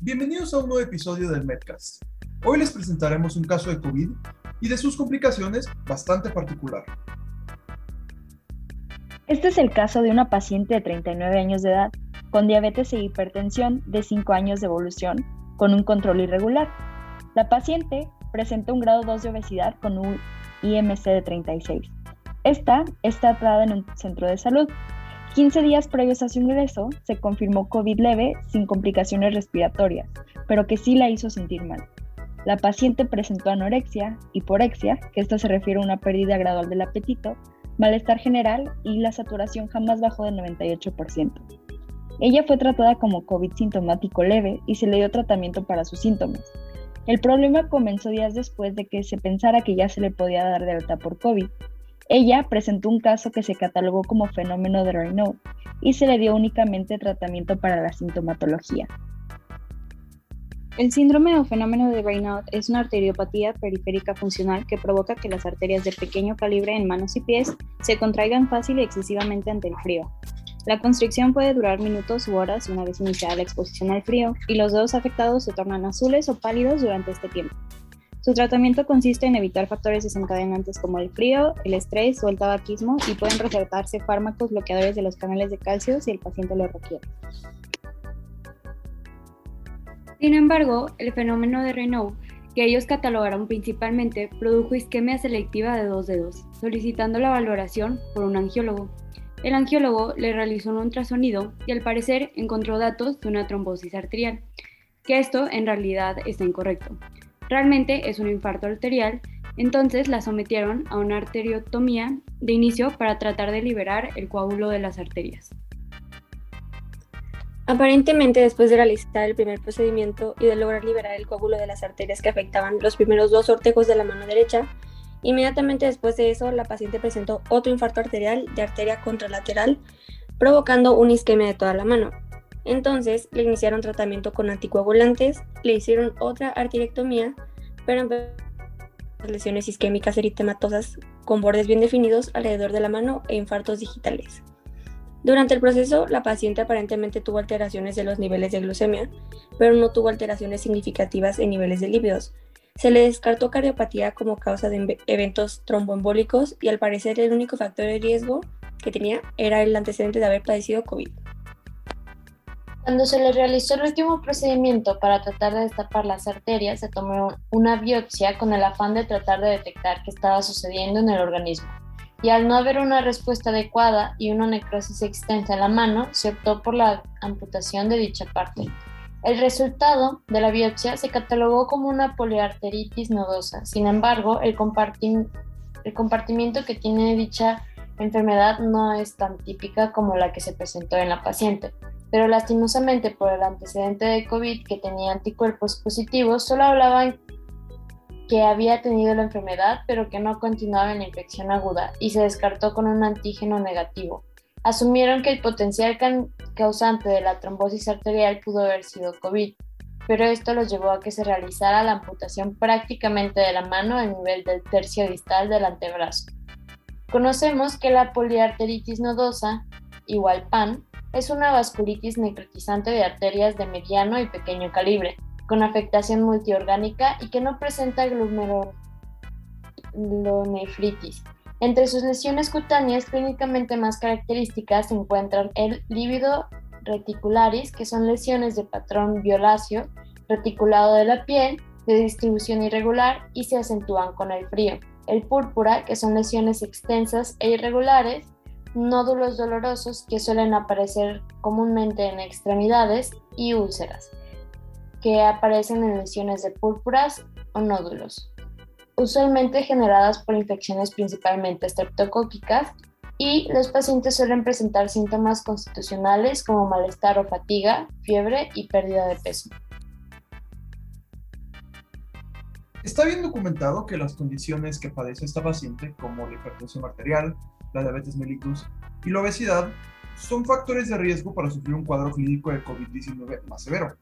Bienvenidos a un nuevo episodio del Medcast. Hoy les presentaremos un caso de COVID y de sus complicaciones bastante particular. Este es el caso de una paciente de 39 años de edad con diabetes e hipertensión de 5 años de evolución con un control irregular. La paciente presenta un grado 2 de obesidad con un IMC de 36. Esta está tratada en un centro de salud 15 días previos a su ingreso, se confirmó COVID leve sin complicaciones respiratorias, pero que sí la hizo sentir mal. La paciente presentó anorexia, hiporexia, que esto se refiere a una pérdida gradual del apetito, malestar general y la saturación jamás bajó del 98%. Ella fue tratada como COVID sintomático leve y se le dio tratamiento para sus síntomas. El problema comenzó días después de que se pensara que ya se le podía dar de alta por COVID, ella presentó un caso que se catalogó como fenómeno de Raynaud y se le dio únicamente tratamiento para la sintomatología. El síndrome o fenómeno de Raynaud es una arteriopatía periférica funcional que provoca que las arterias de pequeño calibre en manos y pies se contraigan fácil y excesivamente ante el frío. La constricción puede durar minutos u horas una vez iniciada la exposición al frío y los dedos afectados se tornan azules o pálidos durante este tiempo. Su tratamiento consiste en evitar factores desencadenantes como el frío, el estrés o el tabaquismo y pueden recetarse fármacos bloqueadores de los canales de calcio si el paciente lo requiere. Sin embargo, el fenómeno de Renault, que ellos catalogaron principalmente, produjo isquemia selectiva de dos dedos, solicitando la valoración por un angiólogo. El angiólogo le realizó un ultrasonido y al parecer encontró datos de una trombosis arterial, que esto en realidad está incorrecto. Realmente es un infarto arterial, entonces la sometieron a una arteriotomía de inicio para tratar de liberar el coágulo de las arterias. Aparentemente, después de realizar el primer procedimiento y de lograr liberar el coágulo de las arterias que afectaban los primeros dos ortejos de la mano derecha, inmediatamente después de eso la paciente presentó otro infarto arterial de arteria contralateral, provocando una isquemia de toda la mano. Entonces le iniciaron tratamiento con anticoagulantes, le hicieron otra arteriectomía, pero en lesiones isquémicas eritematosas con bordes bien definidos alrededor de la mano e infartos digitales. Durante el proceso, la paciente aparentemente tuvo alteraciones de los niveles de glucemia, pero no tuvo alteraciones significativas en niveles de lípidos. Se le descartó cardiopatía como causa de eventos tromboembólicos y al parecer el único factor de riesgo que tenía era el antecedente de haber padecido COVID. Cuando se le realizó el último procedimiento para tratar de destapar las arterias, se tomó una biopsia con el afán de tratar de detectar qué estaba sucediendo en el organismo. Y al no haber una respuesta adecuada y una necrosis extensa en la mano, se optó por la amputación de dicha parte. El resultado de la biopsia se catalogó como una poliarteritis nodosa. Sin embargo, el, el compartimiento que tiene dicha enfermedad no es tan típica como la que se presentó en la paciente pero lastimosamente por el antecedente de COVID que tenía anticuerpos positivos, solo hablaban que había tenido la enfermedad, pero que no continuaba en la infección aguda y se descartó con un antígeno negativo. Asumieron que el potencial causante de la trombosis arterial pudo haber sido COVID, pero esto los llevó a que se realizara la amputación prácticamente de la mano a nivel del tercio distal del antebrazo. Conocemos que la poliarteritis nodosa, igual PAN, es una vasculitis necrotizante de arterias de mediano y pequeño calibre, con afectación multiorgánica y que no presenta glomerulonefritis. Entre sus lesiones cutáneas clínicamente más características se encuentran el lívido reticularis, que son lesiones de patrón violáceo, reticulado de la piel, de distribución irregular y se acentúan con el frío. El púrpura, que son lesiones extensas e irregulares, nódulos dolorosos que suelen aparecer comúnmente en extremidades y úlceras, que aparecen en lesiones de púrpuras o nódulos, usualmente generadas por infecciones principalmente streptocóquicas y los pacientes suelen presentar síntomas constitucionales como malestar o fatiga, fiebre y pérdida de peso. Está bien documentado que las condiciones que padece esta paciente, como la hipertensión arterial, la diabetes mellitus y la obesidad son factores de riesgo para sufrir un cuadro clínico de COVID-19 más severo.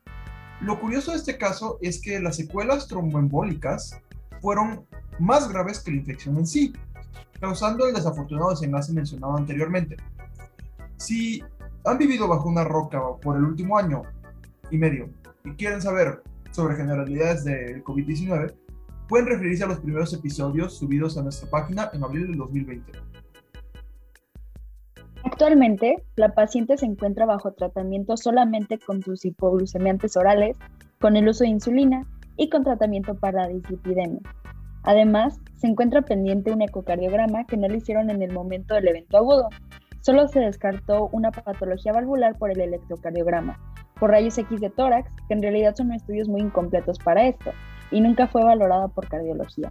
Lo curioso de este caso es que las secuelas tromboembólicas fueron más graves que la infección en sí, causando el desafortunado desenlace mencionado anteriormente. Si han vivido bajo una roca por el último año y medio y quieren saber sobre generalidades del COVID-19, pueden referirse a los primeros episodios subidos a nuestra página en abril del 2020. Actualmente, la paciente se encuentra bajo tratamiento solamente con sus hipoglucemiantes orales, con el uso de insulina y con tratamiento para dislipidemia. Además, se encuentra pendiente un ecocardiograma que no le hicieron en el momento del evento agudo. Solo se descartó una patología valvular por el electrocardiograma, por rayos X de tórax, que en realidad son estudios muy incompletos para esto, y nunca fue valorada por cardiología.